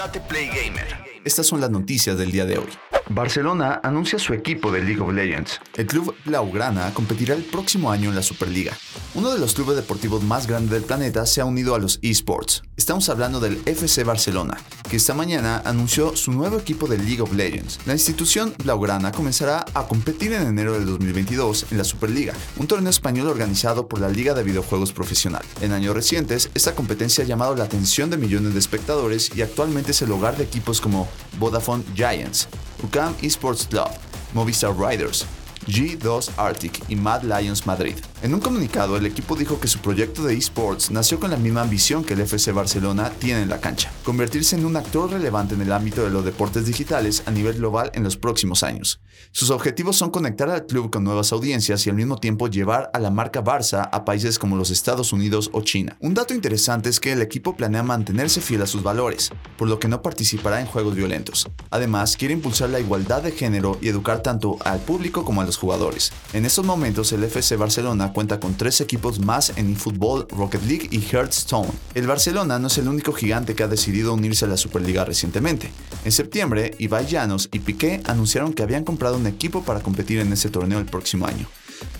Date Play Gamer. Estas son las noticias del día de hoy. Barcelona anuncia su equipo de League of Legends. El club Blaugrana competirá el próximo año en la Superliga. Uno de los clubes deportivos más grandes del planeta se ha unido a los esports. Estamos hablando del FC Barcelona, que esta mañana anunció su nuevo equipo de League of Legends. La institución Blaugrana comenzará a competir en enero del 2022 en la Superliga, un torneo español organizado por la Liga de Videojuegos Profesional. En años recientes, esta competencia ha llamado la atención de millones de espectadores y actualmente es el hogar de equipos como Vodafone Giants, UCAM Esports Club, Movistar Riders, G2 Arctic y Mad Lions Madrid. En un comunicado, el equipo dijo que su proyecto de esports nació con la misma ambición que el FC Barcelona tiene en la cancha, convertirse en un actor relevante en el ámbito de los deportes digitales a nivel global en los próximos años. Sus objetivos son conectar al club con nuevas audiencias y al mismo tiempo llevar a la marca Barça a países como los Estados Unidos o China. Un dato interesante es que el equipo planea mantenerse fiel a sus valores, por lo que no participará en juegos violentos. Además, quiere impulsar la igualdad de género y educar tanto al público como a los jugadores. En estos momentos, el FC Barcelona cuenta con tres equipos más en eFootball, Rocket League y Hearthstone. El Barcelona no es el único gigante que ha decidido unirse a la Superliga recientemente. En septiembre, Ibai Llanos y Piqué anunciaron que habían comprado un equipo para competir en ese torneo el próximo año.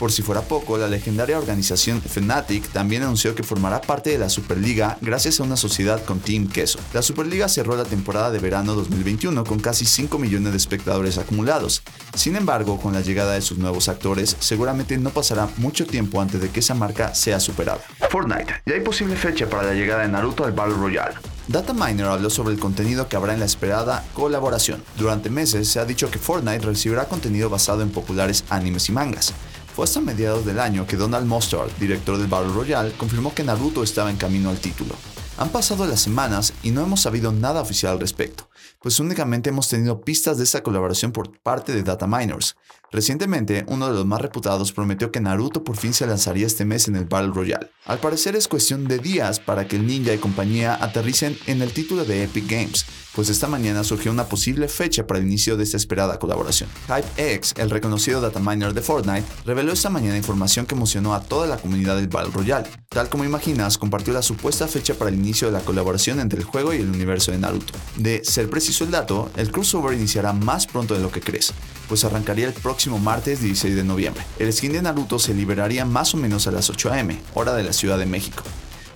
Por si fuera poco, la legendaria organización Fnatic también anunció que formará parte de la Superliga gracias a una sociedad con Team Queso. La Superliga cerró la temporada de verano 2021 con casi 5 millones de espectadores acumulados. Sin embargo, con la llegada de sus nuevos actores, seguramente no pasará mucho tiempo antes de que esa marca sea superada. Fortnite. Ya hay posible fecha para la llegada de Naruto al Battle Royale. Dataminer habló sobre el contenido que habrá en la esperada colaboración. Durante meses se ha dicho que Fortnite recibirá contenido basado en populares animes y mangas. Fue hasta mediados del año que Donald Mustard, director del Battle Royale, confirmó que Naruto estaba en camino al título. Han pasado las semanas y no hemos sabido nada oficial al respecto, pues únicamente hemos tenido pistas de esta colaboración por parte de Data Miners. Recientemente, uno de los más reputados prometió que Naruto por fin se lanzaría este mes en el Battle Royale. Al parecer es cuestión de días para que el ninja y compañía aterricen en el título de Epic Games, pues esta mañana surgió una posible fecha para el inicio de esta esperada colaboración. HypeX, el reconocido dataminer de Fortnite, reveló esta mañana información que emocionó a toda la comunidad del Battle Royale. Tal como imaginas, compartió la supuesta fecha para el inicio de la colaboración entre el juego y el universo de Naruto. De ser preciso el dato, el crossover iniciará más pronto de lo que crees, pues arrancaría el próximo martes 16 de noviembre. El skin de Naruto se liberaría más o menos a las 8 am, hora de la Ciudad de México.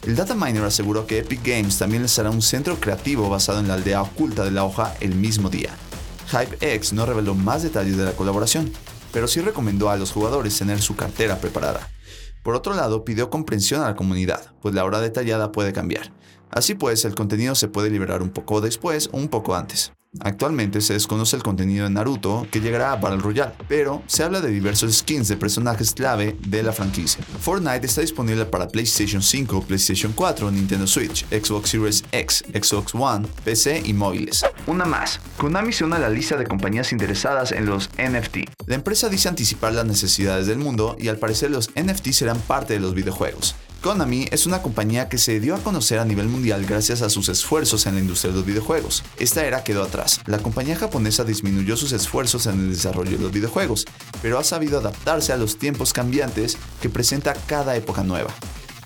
El data miner aseguró que Epic Games también les hará un centro creativo basado en la aldea oculta de la hoja el mismo día. HypeX no reveló más detalles de la colaboración, pero sí recomendó a los jugadores tener su cartera preparada. Por otro lado, pidió comprensión a la comunidad, pues la hora detallada puede cambiar. Así pues, el contenido se puede liberar un poco después o un poco antes. Actualmente se desconoce el contenido de Naruto que llegará a Battle Royale, pero se habla de diversos skins de personajes clave de la franquicia. Fortnite está disponible para PlayStation 5, PlayStation 4, Nintendo Switch, Xbox Series X, Xbox One, PC y móviles. Una más. Konami se une a la lista de compañías interesadas en los NFT. La empresa dice anticipar las necesidades del mundo y al parecer los NFT serán parte de los videojuegos. Konami es una compañía que se dio a conocer a nivel mundial gracias a sus esfuerzos en la industria de los videojuegos. Esta era quedó atrás. La compañía japonesa disminuyó sus esfuerzos en el desarrollo de los videojuegos, pero ha sabido adaptarse a los tiempos cambiantes que presenta cada época nueva.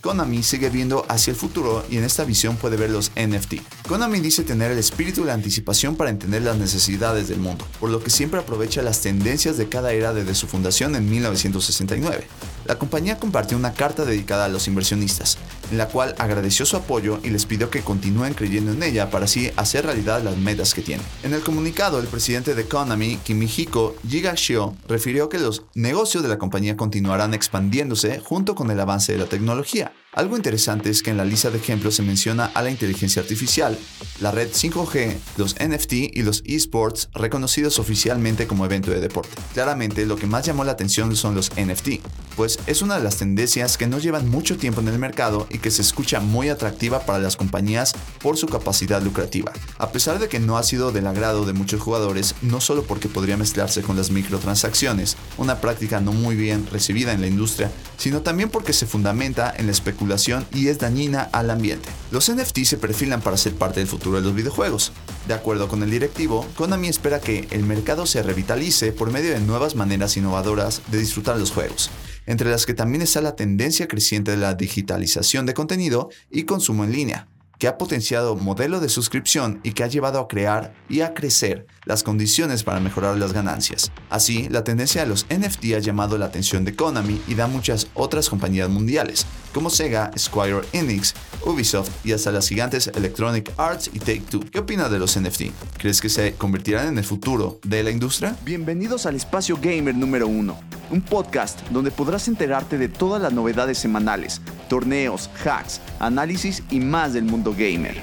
Konami sigue viendo hacia el futuro y en esta visión puede ver los NFT. Konami dice tener el espíritu de la anticipación para entender las necesidades del mundo, por lo que siempre aprovecha las tendencias de cada era desde su fundación en 1969. La compañía compartió una carta dedicada a los inversionistas, en la cual agradeció su apoyo y les pidió que continúen creyendo en ella para así hacer realidad las metas que tienen. En el comunicado, el presidente de Konami, Kimihiko Jigashio, refirió que los negocios de la compañía continuarán expandiéndose junto con el avance de la tecnología. Algo interesante es que en la lista de ejemplos se menciona a la inteligencia artificial, la red 5G, los NFT y los esports reconocidos oficialmente como evento de deporte. Claramente lo que más llamó la atención son los NFT, pues es una de las tendencias que no llevan mucho tiempo en el mercado y que se escucha muy atractiva para las compañías por su capacidad lucrativa. A pesar de que no ha sido del agrado de muchos jugadores, no solo porque podría mezclarse con las microtransacciones, una práctica no muy bien recibida en la industria, sino también porque se fundamenta en la especulación y es dañina al ambiente. Los NFT se perfilan para ser parte del futuro de los videojuegos. De acuerdo con el directivo, Konami espera que el mercado se revitalice por medio de nuevas maneras innovadoras de disfrutar los juegos, entre las que también está la tendencia creciente de la digitalización de contenido y consumo en línea. que ha potenciado modelo de suscripción y que ha llevado a crear y a crecer las condiciones para mejorar las ganancias. Así, la tendencia de los NFT ha llamado la atención de Konami y da muchas otras compañías mundiales, como Sega, Squire Enix, Ubisoft y hasta las gigantes Electronic Arts y Take-Two. ¿Qué opina de los NFT? ¿Crees que se convertirán en el futuro de la industria? Bienvenidos al Espacio Gamer número 1, un podcast donde podrás enterarte de todas las novedades semanales, torneos, hacks, análisis y más del mundo gamer.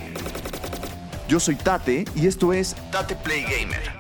Yo soy Tate y esto es Tate Play Gamer.